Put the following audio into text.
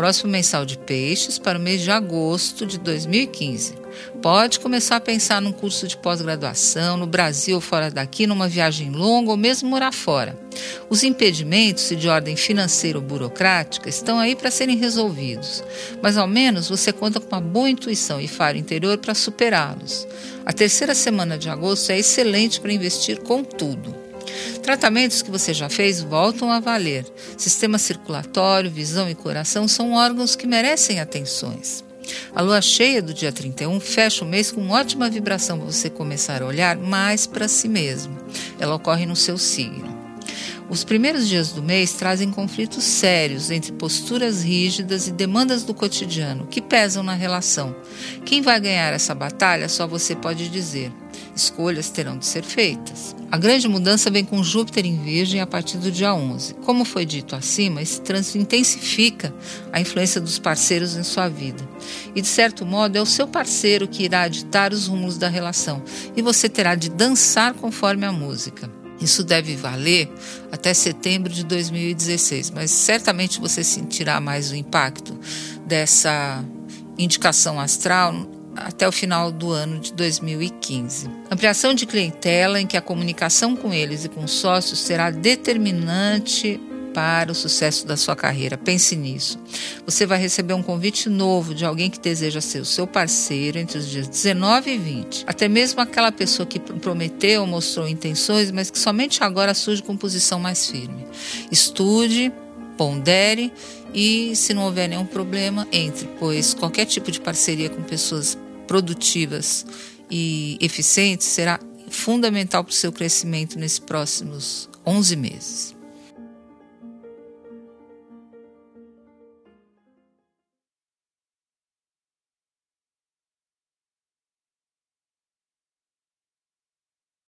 Próximo mensal de peixes para o mês de agosto de 2015. Pode começar a pensar num curso de pós-graduação, no Brasil ou fora daqui, numa viagem longa ou mesmo morar fora. Os impedimentos, se de ordem financeira ou burocrática, estão aí para serem resolvidos, mas ao menos você conta com uma boa intuição e faro interior para superá-los. A terceira semana de agosto é excelente para investir com tudo. Tratamentos que você já fez voltam a valer. Sistema circulatório, visão e coração são órgãos que merecem atenções. A lua cheia do dia 31 fecha o mês com ótima vibração para você começar a olhar mais para si mesmo. Ela ocorre no seu signo. Os primeiros dias do mês trazem conflitos sérios entre posturas rígidas e demandas do cotidiano que pesam na relação. Quem vai ganhar essa batalha só você pode dizer. Escolhas terão de ser feitas. A grande mudança vem com Júpiter em Virgem a partir do dia 11. Como foi dito acima, esse trânsito intensifica a influência dos parceiros em sua vida. E, de certo modo, é o seu parceiro que irá ditar os rumos da relação e você terá de dançar conforme a música. Isso deve valer até setembro de 2016, mas certamente você sentirá mais o impacto dessa indicação astral até o final do ano de 2015. Ampliação de clientela em que a comunicação com eles e com sócios será determinante para o sucesso da sua carreira. Pense nisso. Você vai receber um convite novo de alguém que deseja ser o seu parceiro entre os dias 19 e 20. Até mesmo aquela pessoa que prometeu, mostrou intenções, mas que somente agora surge com posição mais firme. Estude, pondere e, se não houver nenhum problema, entre, pois qualquer tipo de parceria com pessoas produtivas e eficientes será fundamental para o seu crescimento nesses próximos 11 meses.